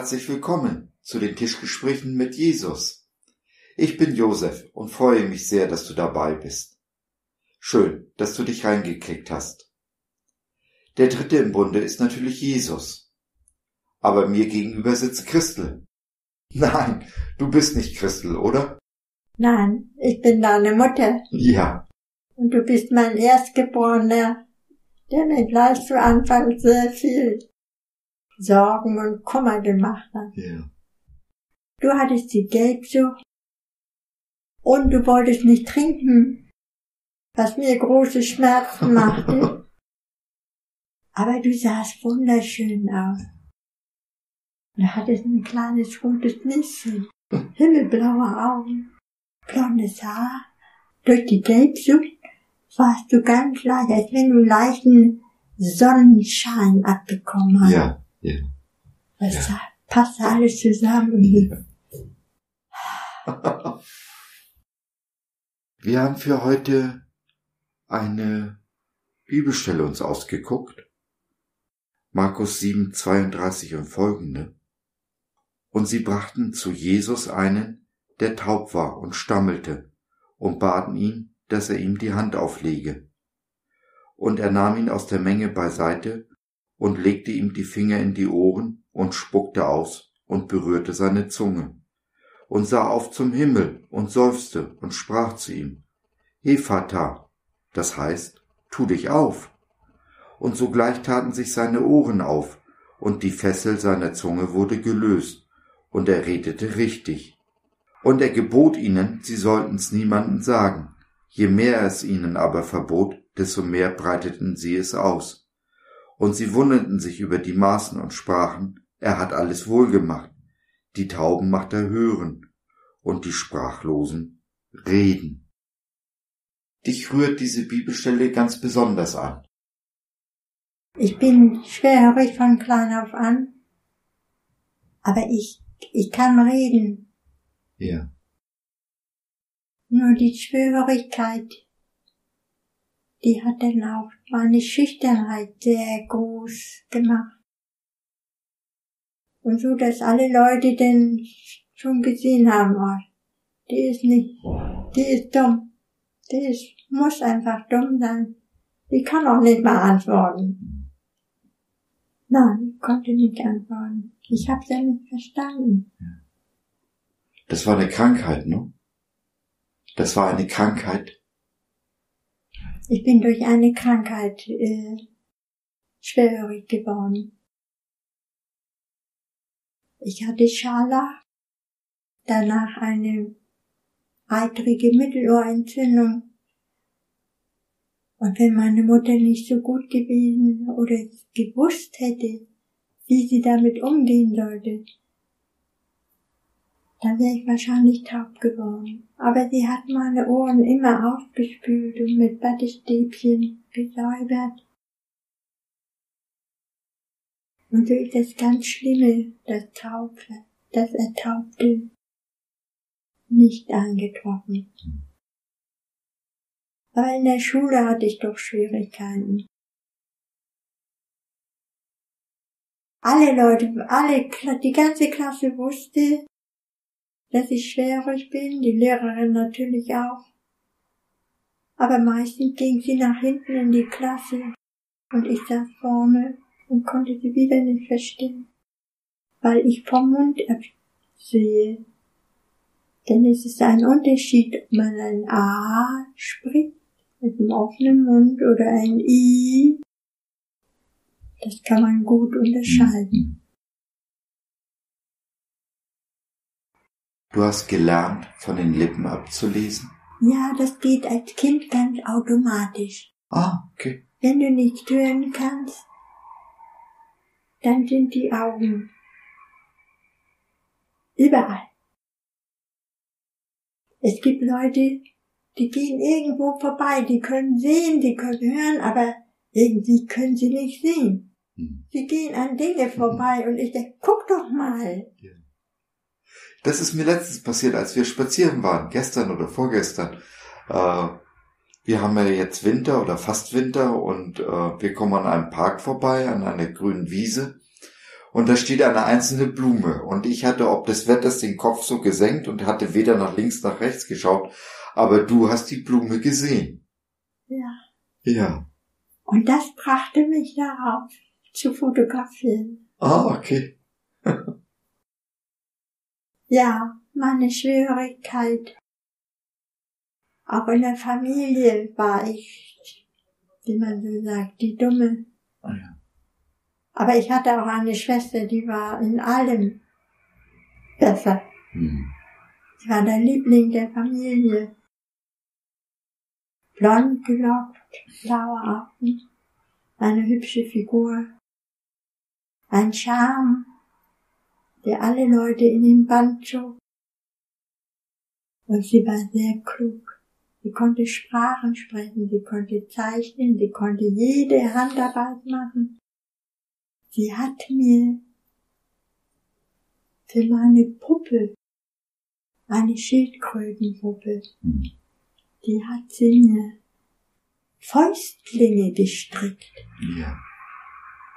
herzlich willkommen zu den Tischgesprächen mit Jesus. Ich bin Josef und freue mich sehr, dass du dabei bist. Schön, dass du dich reingeklickt hast. Der dritte im Bunde ist natürlich Jesus. Aber mir gegenüber sitzt Christel. Nein, du bist nicht Christel, oder? Nein, ich bin deine Mutter. Ja. Und du bist mein Erstgeborener, der mir gleich zu Anfang sehr viel Sorgen und Kummer gemacht hat. Ja. Du hattest die Gelbsucht und du wolltest nicht trinken, was mir große Schmerzen machte. Aber du sahst wunderschön aus. Du hattest ein kleines rotes Nüsschen, himmelblaue Augen, blondes Haar. Durch die Gelbsucht warst du ganz leicht, als wenn du leichten Sonnenschein abbekommen hast. Ja. Ja. Das ja. passt alles zusammen. Ja. Wir haben für heute eine Bibelstelle uns ausgeguckt. Markus 7, 32 und folgende. Und sie brachten zu Jesus einen, der taub war und stammelte, und baten ihn, dass er ihm die Hand auflege. Und er nahm ihn aus der Menge beiseite und legte ihm die Finger in die Ohren und spuckte aus und berührte seine Zunge und sah auf zum Himmel und seufzte und sprach zu ihm, Ephata, das heißt, tu dich auf. Und sogleich taten sich seine Ohren auf, und die Fessel seiner Zunge wurde gelöst, und er redete richtig. Und er gebot ihnen, sie sollten's niemanden sagen. Je mehr er es ihnen aber verbot, desto mehr breiteten sie es aus. Und sie wunderten sich über die Maßen und sprachen, er hat alles wohlgemacht. Die Tauben macht er hören und die Sprachlosen reden. Dich rührt diese Bibelstelle ganz besonders an. Ich bin schwerhörig von klein auf an, aber ich, ich kann reden. Ja. Nur die Schwerhörigkeit, die hat dann auch meine Schüchternheit sehr groß gemacht. Und so, dass alle Leute denn schon gesehen haben, oh, die ist nicht, die ist dumm. Die ist, muss einfach dumm sein. Die kann auch nicht mal antworten. Nein, konnte nicht antworten. Ich hab's ja nicht verstanden. Das war eine Krankheit, ne? Das war eine Krankheit, ich bin durch eine Krankheit äh, schwerhörig geworden. Ich hatte Scharlach, danach eine eitrige Mittelohrentzündung. Und wenn meine Mutter nicht so gut gewesen oder gewusst hätte, wie sie damit umgehen sollte, dann wäre ich wahrscheinlich taub geworden. Aber sie hat meine Ohren immer aufgespült und mit Wattestäbchen gesäubert. Und so ist das ganz Schlimme, das Taufe, das Ertaubte, nicht eingetroffen. Aber in der Schule hatte ich doch Schwierigkeiten. Alle Leute, alle, die ganze Klasse wusste, dass ich schwerhörig bin, die Lehrerin natürlich auch. Aber meistens ging sie nach hinten in die Klasse und ich saß vorne und konnte sie wieder nicht verstehen, weil ich vom Mund absehe. Denn es ist ein Unterschied, ob man ein A spricht mit einem offenen Mund oder ein I. Das kann man gut unterscheiden. Du hast gelernt, von den Lippen abzulesen? Ja, das geht als Kind ganz automatisch. Ah, okay. Wenn du nicht hören kannst, dann sind die Augen überall. Es gibt Leute, die gehen irgendwo vorbei, die können sehen, die können hören, aber irgendwie können sie nicht sehen. Hm. Sie gehen an Dinge vorbei und ich denke, guck doch mal. Ja. Das ist mir letztens passiert, als wir spazieren waren, gestern oder vorgestern. Äh, wir haben ja jetzt Winter oder fast Winter und äh, wir kommen an einem Park vorbei, an einer grünen Wiese. und da steht eine einzelne Blume und ich hatte ob des Wetters den Kopf so gesenkt und hatte weder nach links nach rechts geschaut, aber du hast die Blume gesehen. Ja. Ja. Und das brachte mich darauf, zu fotografieren. Ah, okay. Ja, meine Schwierigkeit. Auch in der Familie war ich, wie man so sagt, die Dumme. Ah, ja. Aber ich hatte auch eine Schwester, die war in allem besser. Sie war der Liebling der Familie. Blond gelockt, blaue Augen, eine hübsche Figur, ein Charme, der alle Leute in den Band zog. Und sie war sehr klug. Sie konnte Sprachen sprechen, sie konnte zeichnen, sie konnte jede Handarbeit machen. Sie hat mir für meine Puppe, eine Schildkrötenpuppe, Hm. die hat sie mir Fäustlinge gestrickt, Ja.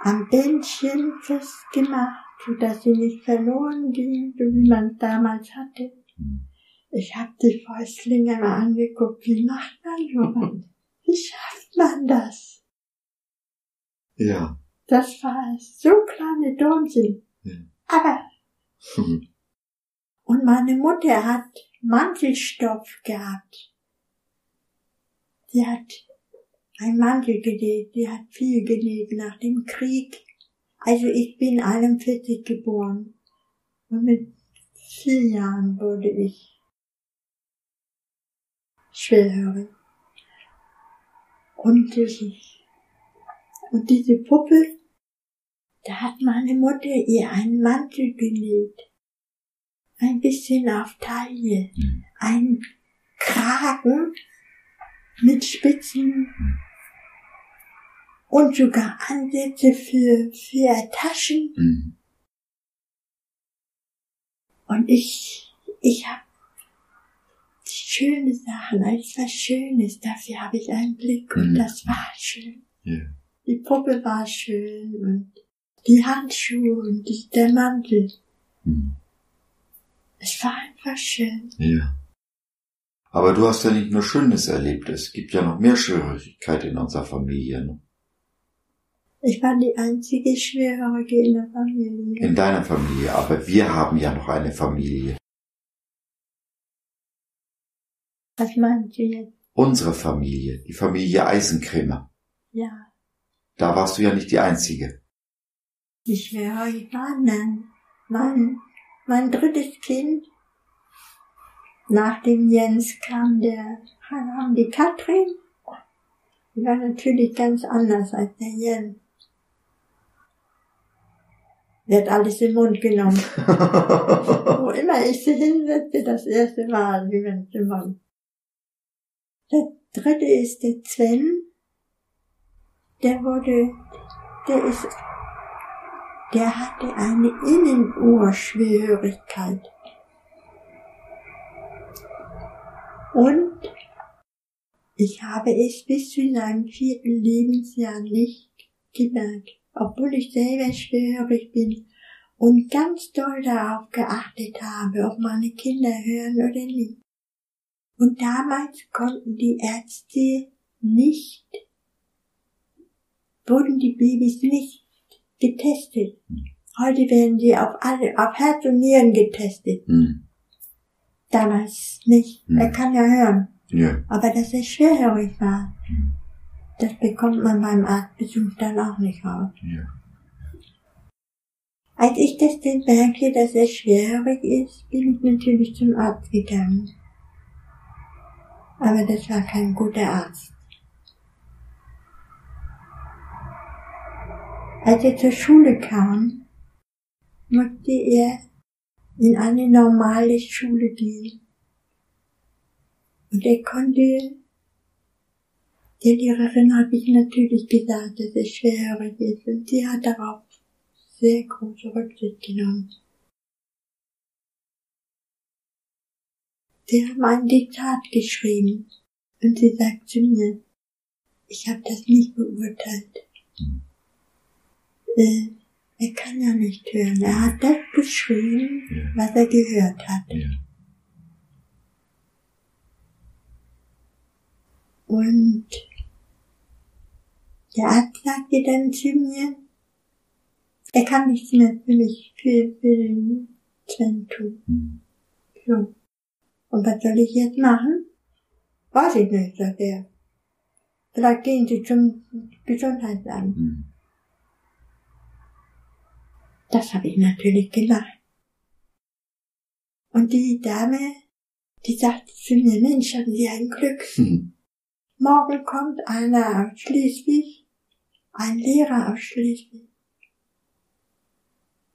am Bändchen festgemacht, dass sie nicht verloren ging, wie man es damals hatte. Hm. Ich habe die Fäustlinge mal angeguckt, wie macht man sowas? Wie schafft man das? Ja. Das war so kleine Däumchen. Ja. Aber, Hm. und meine Mutter hat Mantelstoff gehabt. Sie hat ein Mantel genäht, die hat viel genäht nach dem Krieg. Also ich bin 41 geboren. Und mit vier Jahren wurde ich schwerhörig. Und und diese Puppe, da hat meine Mutter ihr einen Mantel genäht. Ein bisschen auf Taille. Hm. Ein Kragen mit Spitzen und sogar Ansätze für, für Taschen. Hm. Und ich, ich habe schöne Sachen, alles was Schönes, dafür habe ich einen Blick und Mhm. das war schön. Ja. Die Puppe war schön und die Handschuhe und die, der Mantel. Hm. Es war einfach schön. Ja. Aber du hast ja nicht nur Schönes erlebt, es gibt ja noch mehr Schwierigkeiten in unserer Familie. Ne? Ich war die einzige Schwerhörige in der Familie. In deiner Familie, aber wir haben ja noch eine Familie. Was meinst du jetzt? Unsere Familie, die Familie Eisenkrämer. Ja, Da warst du ja nicht die Einzige. die Schwerhörige waren dann mein, mein drittes Kind. Nach dem Jens kam der, kam die Katrin. Die war natürlich ganz anders als der Jens. Wird alles im Mund genommen. Wo immer ich sie hinsetze, das erste Mal, wie wenn sie Mund. Der dritte ist der Sven. Der wurde, der ist, der hatte eine Innenohrschwerhörigkeit. Und ich habe es bis zu seinem vierten Lebensjahr nicht gemerkt, obwohl ich selber schwerhörig bin und ganz doll darauf geachtet habe, ob meine Kinder hören oder nicht. Und damals konnten die Ärzte nicht, wurden die Babys nicht getestet. Heute werden die auf alle, auf Herz und Nieren getestet. Hm. Damals nicht. Hm. Er kann ja hören. Ja. Aber dass er schwerhörig war, Hm. Das bekommt man beim Arztbesuch dann auch nicht raus. Ja. Als ich das denn merkte, dass er schwerhörig ist, bin ich natürlich zum Arzt gegangen. Aber das war kein guter Arzt. Als er zur Schule kam, musste er in eine normale Schule gehen. Und er konnte, der Lehrerin habe ich natürlich gesagt, dass er schwerhörig ist. Und sie hat darauf sehr große Rücksicht genommen. Sie haben ein Diktat geschrieben und sie sagt zu mir, ich habe das nicht beurteilt. Äh, Er kann ja nicht hören. Er hat das beschrieben, Ja. was er gehört hat. Ja. Und der Arzt sagte dann zu mir, er kann nichts mehr für mich, für, für den Sven tun. So. Und was soll ich jetzt machen? Weiß ich nicht, sagt er. Vielleicht gehen Sie zum Gesundheitsamt. Hm. Das habe ich natürlich gemacht. Und die Dame, die sagte zu mir, Mensch, haben Sie ein Glück. Hm. Morgen kommt einer aus Schleswig, ein Lehrer aus Schleswig.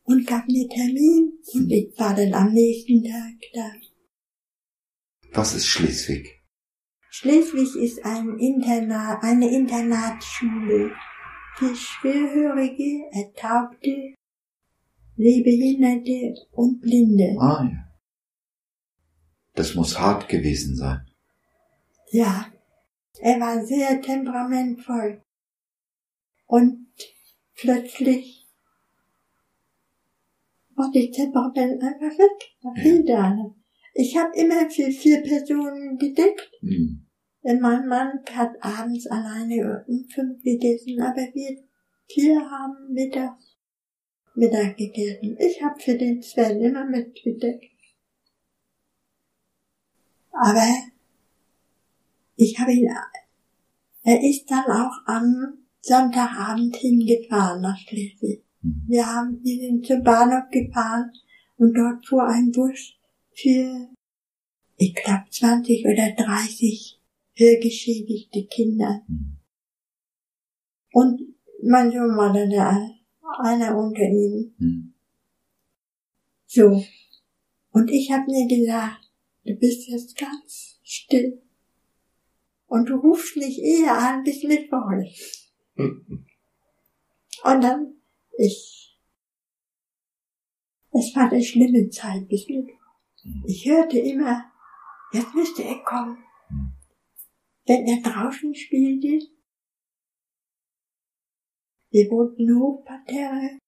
Und gab mir Termin und ich war dann am nächsten Tag da. Was ist Schleswig? Schleswig ist ein Internat, eine Internatsschule für Schwerhörige, Ertaubte, Sehbehinderte und Blinde. Ah ja. Das muss hart gewesen sein. Ja, er war sehr temperamentvoll. Und plötzlich war die Temperament einfach weg. Da Ja. fehlte einer. Ich habe immer für vier Personen gedeckt. Hm. Denn mein Mann hat abends alleine um fünf gegessen, aber wir vier haben mittags Mittag gegessen. Ich habe für den Sven immer mitgedeckt. Aber ich habe ihn, er ist dann auch am Sonntagabend hingefahren nach Schleswig. Hm. Wir haben, wir sind zum Bahnhof gefahren und dort fuhr ein Bus für, ich glaube, 20 oder 30 hörgeschädigte Kinder. Hm. Und mein Sohn war dann der, einer unter ihnen. Hm. So. Und ich habe mir gesagt, du bist jetzt ganz still. Und du rufst mich eher an, bis Mittwoch. Und dann, ich, es war eine schlimme Zeit bis. Ich hörte immer, jetzt müsste er kommen. Wenn er draußen spielte, wir wohnten Hochparterre,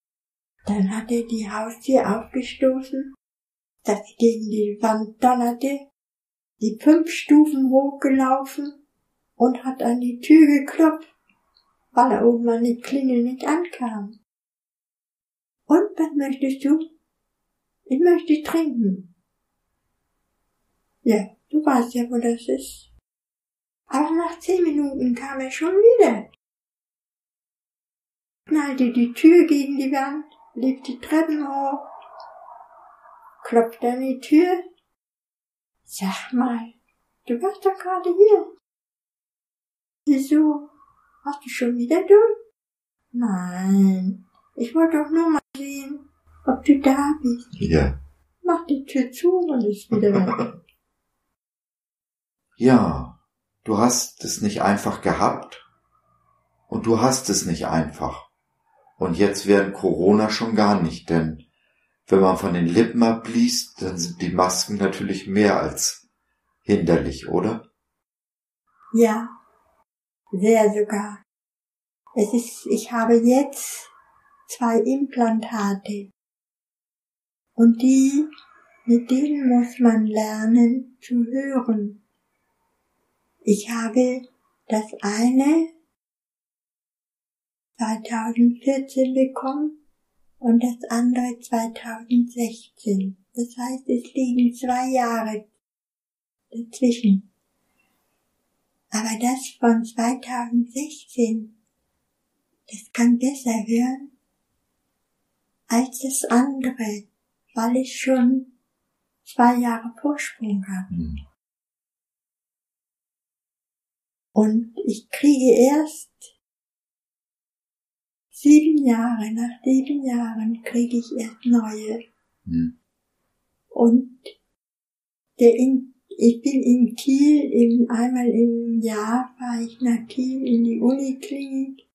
dann hat er die Haustür aufgestoßen, dass sie gegen die Wand donnerte, die fünf Stufen hochgelaufen und hat an die Tür geklopft, weil er oben an die Klingel nicht ankam. Und was möchtest du? Ich möchte trinken. Ja, du weißt ja, wo das ist. Aber nach zehn Minuten kam er schon wieder. Knallte die Tür gegen die Wand, lief die Treppen hoch, klopfte an die Tür. Sag mal, du warst doch gerade hier. Wieso? Hast du schon wieder durch? Nein, ich wollte doch nur mal sehen, ob du da bist. Ja. Mach die Tür zu und ist wieder weg. Ja, du hast es nicht einfach gehabt und du hast es nicht einfach. Und jetzt während Corona schon gar nicht, denn wenn man von den Lippen abliest, dann sind die Masken natürlich mehr als hinderlich, oder? Ja, sehr sogar. Es ist, ich habe jetzt zwei Implantate. Und die, mit denen muss man lernen zu hören. Ich habe das eine 2014 bekommen und das andere 2016. Das heißt, es liegen zwei Jahre dazwischen. Aber das von 2016, das kann besser hören als das andere, weil ich schon zwei Jahre Vorsprung habe. Hm. Und ich kriege erst sieben Jahre, nach sieben Jahren kriege ich erst neue. Hm. Und der in, ich bin in Kiel, in, einmal im Jahr fahre ich nach Kiel in die Uniklinik.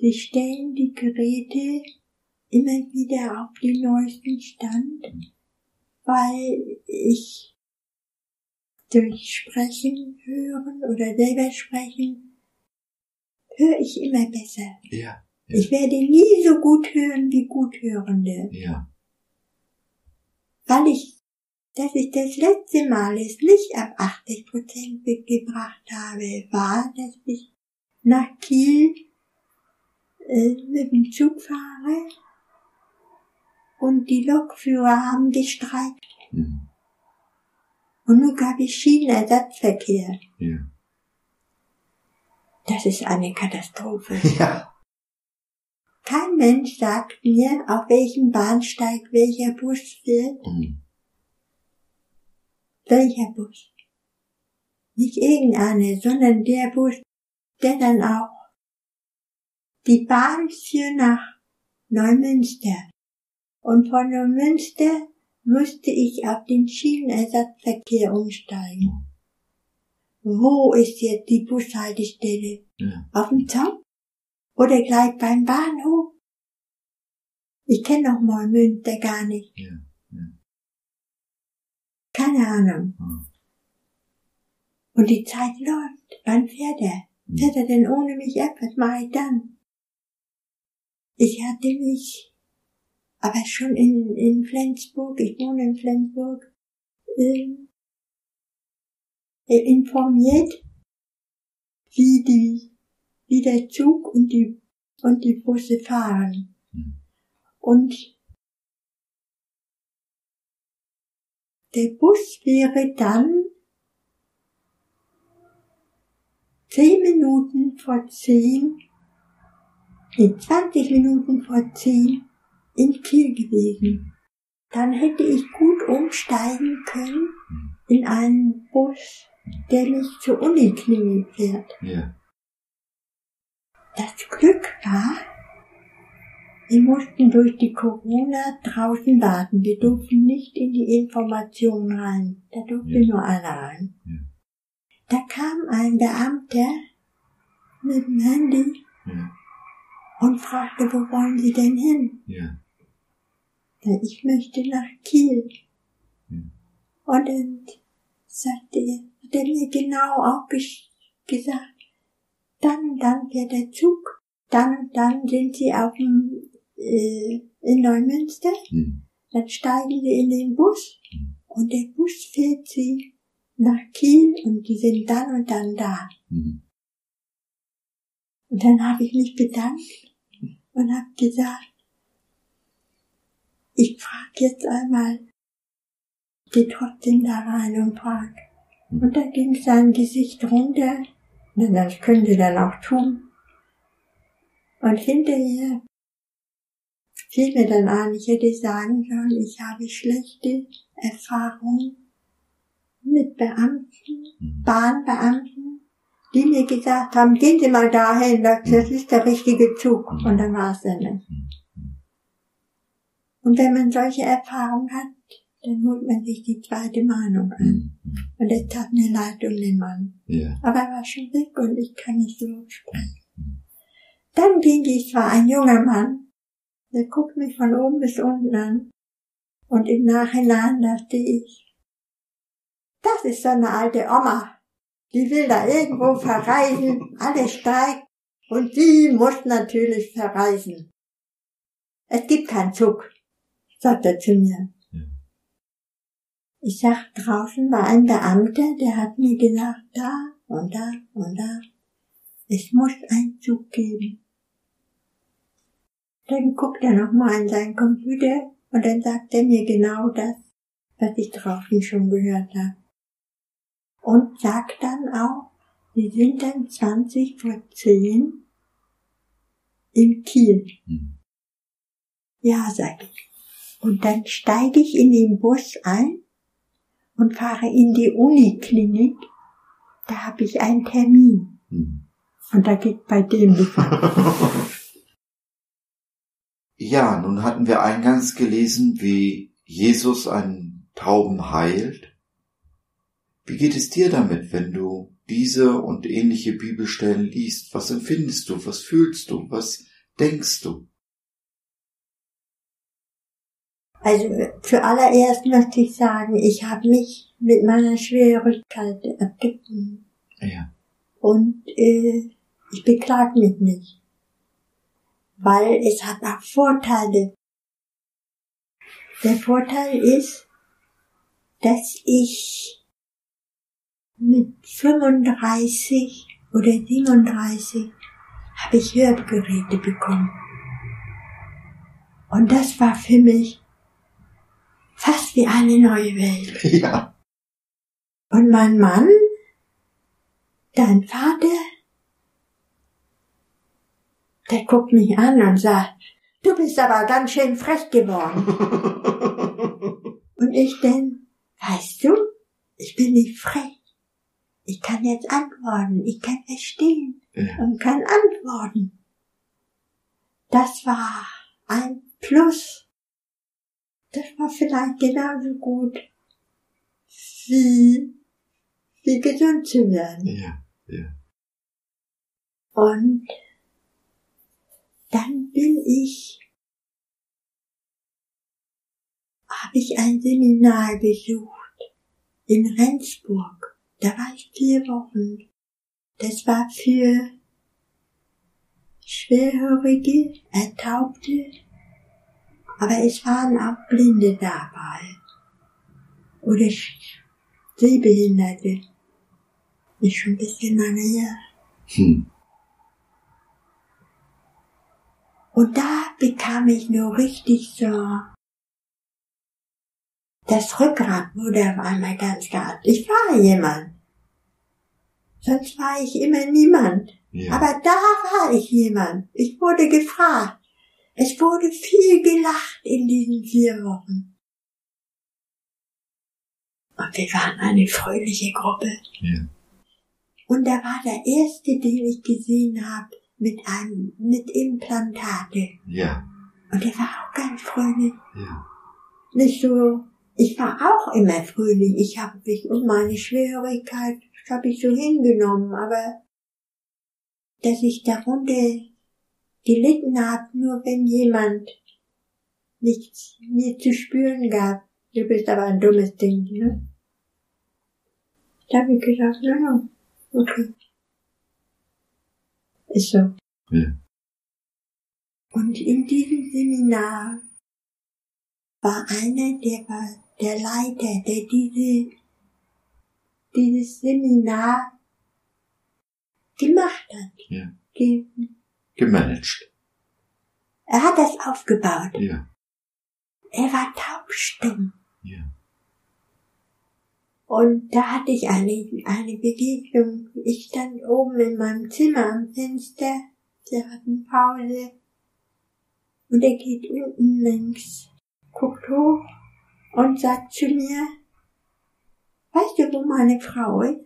Die stellen die Geräte immer wieder auf den neuesten Stand, weil ich durch Sprechen hören oder selber sprechen, höre ich immer besser. Ja, Ich werde nie so gut hören wie Guthörende. Ja. Weil ich, dass ich das letzte Mal es nicht auf 80 Prozent gebracht habe, war, dass ich nach Kiel äh, mit dem Zug fahre und die Lokführer haben gestreikt. Mhm. Und nun gab es Schienenersatzverkehr. Ja. Das ist eine Katastrophe. Ja. Kein Mensch sagt mir, auf welchem Bahnsteig welcher Bus fährt. Mhm. Welcher Bus? Nicht irgendeine, sondern der Bus, der dann auch die Bahn führt nach Neumünster. Und von Neumünster musste ich auf den Schienenersatzverkehr umsteigen. Wo ist jetzt die Bushaltestelle? Ja. Auf dem Zaun? Oder gleich beim Bahnhof? Ich kenne noch mal Münster gar nicht. Ja. Keine Ahnung. Hm. Und die Zeit läuft. Wann fährt er? Hm. Fährt er denn ohne mich ab? Was mache ich dann? Ich hatte mich, aber schon in, in Flensburg, ich wohne in Flensburg, ähm, äh, informiert, wie die, wie der Zug und die, und die Busse fahren. Hm. Und der Bus wäre dann zehn Minuten vor zehn, nee, 20 Minuten vor zehn in Kiel gewesen. Dann hätte ich gut umsteigen können in einen Bus, der mich zur Uniklinik fährt. Ja. Das Glück war, wir mussten durch die Corona draußen warten. Wir durften nicht in die Information rein. Da durfte Ja. nur einer rein. Ja. Da kam ein Beamter mit dem Handy Ja. und fragte, wo wollen Sie denn hin? Ja. Ich möchte nach Kiel. Und dann sagte er, hat er mir genau auch ges- gesagt, dann und dann fährt der Zug, dann und dann sind Sie auf dem, äh, in Neumünster, Hm. dann steigen Sie in den Bus Hm. und der Bus fährt Sie nach Kiel und die sind dann und dann da. Hm. Und dann habe ich mich bedankt und habe gesagt, ich frage jetzt einmal, geh trotzdem da rein und frag. Und da ging sein Gesicht runter, na, das können Sie dann auch tun. Und hinterher fiel mir dann ein, ich hätte sagen sollen, ich habe schlechte Erfahrungen mit Beamten, Hm. Bahnbeamten, die mir gesagt haben, gehen Sie mal dahin, das, das ist der richtige Zug. Und dann war es dann nicht. Und wenn man solche Erfahrungen hat, dann holt man sich die zweite Meinung ein. Hm. Und es tat mir leid um den Mann. Ja. Aber er war schon weg und ich kann nicht so sprechen. Dann ging ich, war ein junger Mann, der guckt mich von oben bis unten an. Und im Nachhinein dachte ich, das ist so eine alte Oma. Die will da irgendwo verreisen, alles steigt und die muss natürlich verreisen. Es gibt keinen Zug, sagt er zu mir. Ich sag, draußen war ein Beamter, der hat mir gesagt, da und da und da. Es muss einen Zug geben. Dann guckt er nochmal in seinen Computer und dann sagt er mir genau das, was ich draußen schon gehört habe. Und sagt dann auch, wir sind dann 20 vor 10 in Kiel. Hm. Ja, sag ich. Und dann steige ich in den Bus ein und fahre in die Uniklinik. Da habe ich einen Termin. Hm. Und da geht bei dem die Ja, nun hatten wir eingangs gelesen, wie Jesus einen Tauben heilt. Wie geht es dir damit, wenn du diese und ähnliche Bibelstellen liest? Was empfindest du? Was fühlst du? Was denkst du? Also zuallererst möchte ich sagen, ich habe mich mit meiner Schwierigkeit abgefunden. Ja. Und äh, ich beklag mich nicht. Weil es hat auch Vorteile. Der Vorteil ist, dass ich mit 35 oder 37 habe ich Hörgeräte bekommen. Und das war für mich fast wie eine neue Welt. Ja. Und mein Mann, dein Vater, der guckt mich an und sagt, du bist aber ganz schön frech geworden. Und ich denn, weißt du, ich bin nicht frech. Ich kann jetzt antworten, ich kann verstehen Ja. und kann antworten. Das war ein Plus. Das war vielleicht genauso gut wie, wie gesund zu werden. Ja. Ja. Und dann bin ich, habe ich ein Seminar besucht in Rendsburg. Da war ich vier Wochen. Das war für Schwerhörige, Ertaubte, aber es waren auch Blinde dabei. Oder Sehbehinderte. Ist schon ein bisschen lange her. Hm. Und da bekam ich nur richtig so, das Rückgrat wurde auf einmal ganz hart. Ich war jemand. Sonst war ich immer niemand. Ja. Aber da war ich jemand. Ich wurde gefragt. Es wurde viel gelacht in diesen vier Wochen. Und wir waren eine fröhliche Gruppe. Ja. Und da war der erste, den ich gesehen habe, mit einem, mit Implantate. Ja. Und der war auch ganz fröhlich. Ja. Nicht so, ich war auch immer fröhlich. Ich habe mich um meine Schwierigkeit, das habe ich so hingenommen, aber dass ich darunter gelitten habe, nur wenn jemand nichts mir zu spüren gab. Du bist aber ein dummes Ding, ne? Da habe ich gesagt, na ja, okay. Ist so. Ja. Und in diesem Seminar war einer, der war der Leiter, der diese, dieses Seminar gemacht hat. Ja. Ge- Gemanagt. Er hat das aufgebaut. Ja. Er war taubstumm. Ja. Und da hatte ich eine, eine Begegnung. Ich stand oben in meinem Zimmer am Fenster. Wir hatten Pause. Und er geht unten links, guckt hoch und sagt zu mir, weißt du, wo meine Frau ist?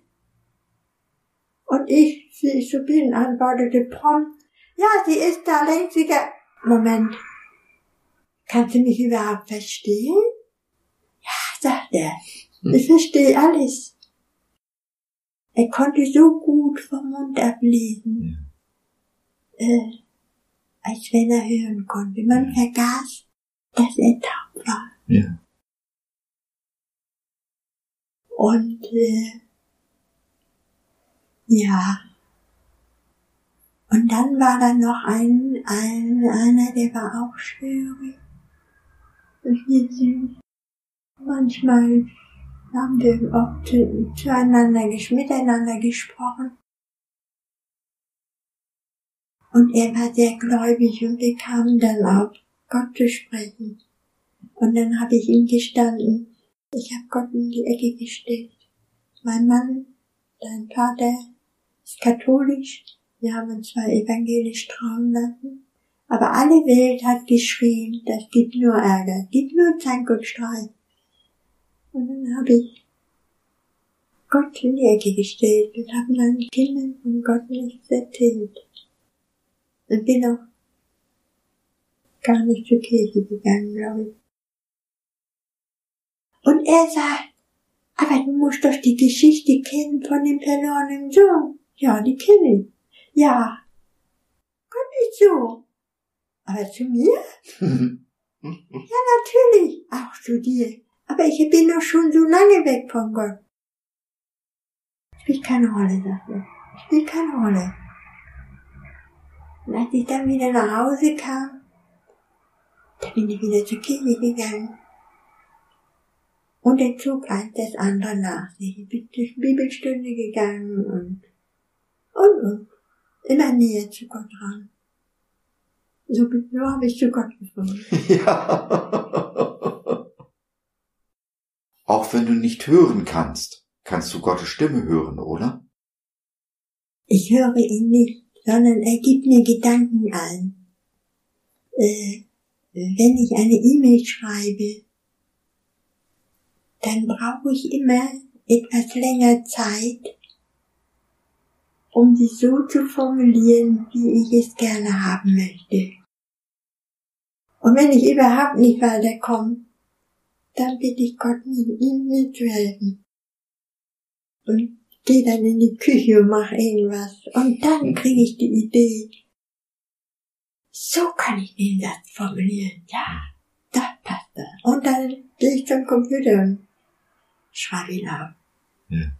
Und ich, wie ich so bin, antwortete prompt, ja, sie ist da links. Moment, kannst du mich überhaupt verstehen? Ja, sagt er. Ich verstehe alles. Er konnte so gut vom Mund ablesen, äh, als wenn er hören konnte. Man vergaß, dass er taub war. Ja. Und äh, ja. Und dann war da noch ein, ein einer, der war auch schwierig. Und wir sind manchmal haben wir zu, zueinander, miteinander gesprochen. Und er war sehr gläubig und wir kamen dann auf Gott zu sprechen. Und dann habe ich ihm gestanden, ich habe Gott in die Ecke gestellt. Mein Mann, dein Vater, ist katholisch. Wir haben uns zwar evangelisch trauen lassen, aber alle Welt hat geschrien, das gibt nur Ärger, gibt nur Zank und Streit. Und dann habe ich Gott in die Ecke gestellt und habe meinen Kindern von Gott nichts erzählt. Und bin auch gar nicht zur Kirche gegangen, glaube ich. Und er sagt, aber du musst doch die Geschichte kennen von dem verlorenen Sohn. Ja, die kenne ich. Ja. Gott nicht so. Aber zu mir? Ja, natürlich. Auch zu dir. Aber ich bin doch schon so lange weg von Gott. Spielt keine Rolle, sagt er. Spielt keine Rolle. Und als ich dann wieder nach Hause kam, da bin ich wieder zur Kirche gegangen. Und er zog eins das andere nach sich. Ich bin durch Bibelstunde gegangen und, und, und. Immer näher zu Gott ran. So, so habe ich zu Gott gefunden. Ja. Auch wenn du nicht hören kannst, kannst du Gottes Stimme hören, oder? Ich höre ihn nicht, sondern er gibt mir Gedanken ein. Äh, wenn ich eine E-Mail schreibe, dann brauche ich immer etwas länger Zeit, um sie so zu formulieren, wie ich es gerne haben möchte. Und wenn ich überhaupt nicht weiterkomme, dann bitte ich Gott, ihm mir zu helfen. Und gehe dann in die Küche und mache irgendwas. Und dann kriege ich die Idee. So kann ich den Satz formulieren. Ja, das passt da. Und dann gehe ich zum Computer und schreibe ihn auf. Ja.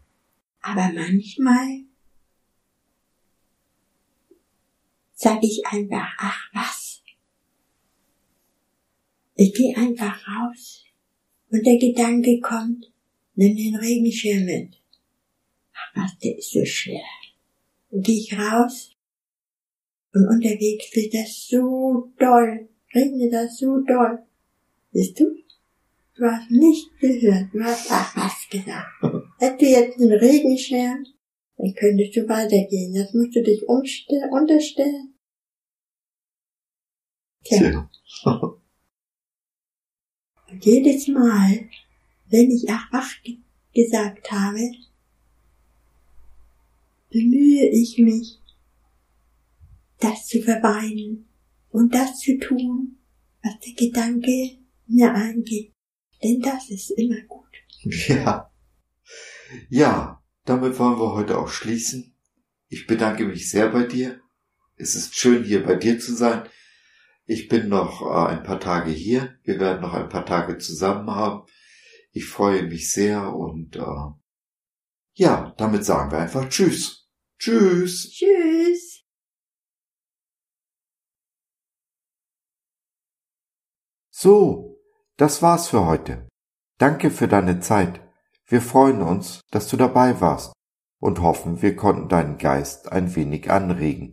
Aber manchmal sage ich einfach, ach was. Ich gehe einfach raus und der Gedanke kommt, nimm den Regenschirm mit. Ach was, der ist so schwer. Dann gehe ich raus und unterwegs wird das so doll, regnet das so doll. Siehst du? Du hast nicht gehört, du hast ach was gesagt. Hättest du jetzt einen Regenschirm, dann könntest du weitergehen. Jetzt musst du dich unterstellen. Tja, Tja. und jedes Mal, wenn ich ach wach ge- gesagt habe, bemühe ich mich, das zu verweinen und das zu tun, was der Gedanke mir eingibt. Denn das ist immer gut. Ja. Ja, damit wollen wir heute auch schließen. Ich bedanke mich sehr bei dir. Es ist schön, hier bei dir zu sein. Ich bin noch äh, ein paar Tage hier. Wir werden noch ein paar Tage zusammen haben. Ich freue mich sehr und äh, ja, damit sagen wir einfach Tschüss. Tschüss. Tschüss. So, das war's für heute. Danke für deine Zeit. Wir freuen uns, dass du dabei warst und hoffen, wir konnten deinen Geist ein wenig anregen.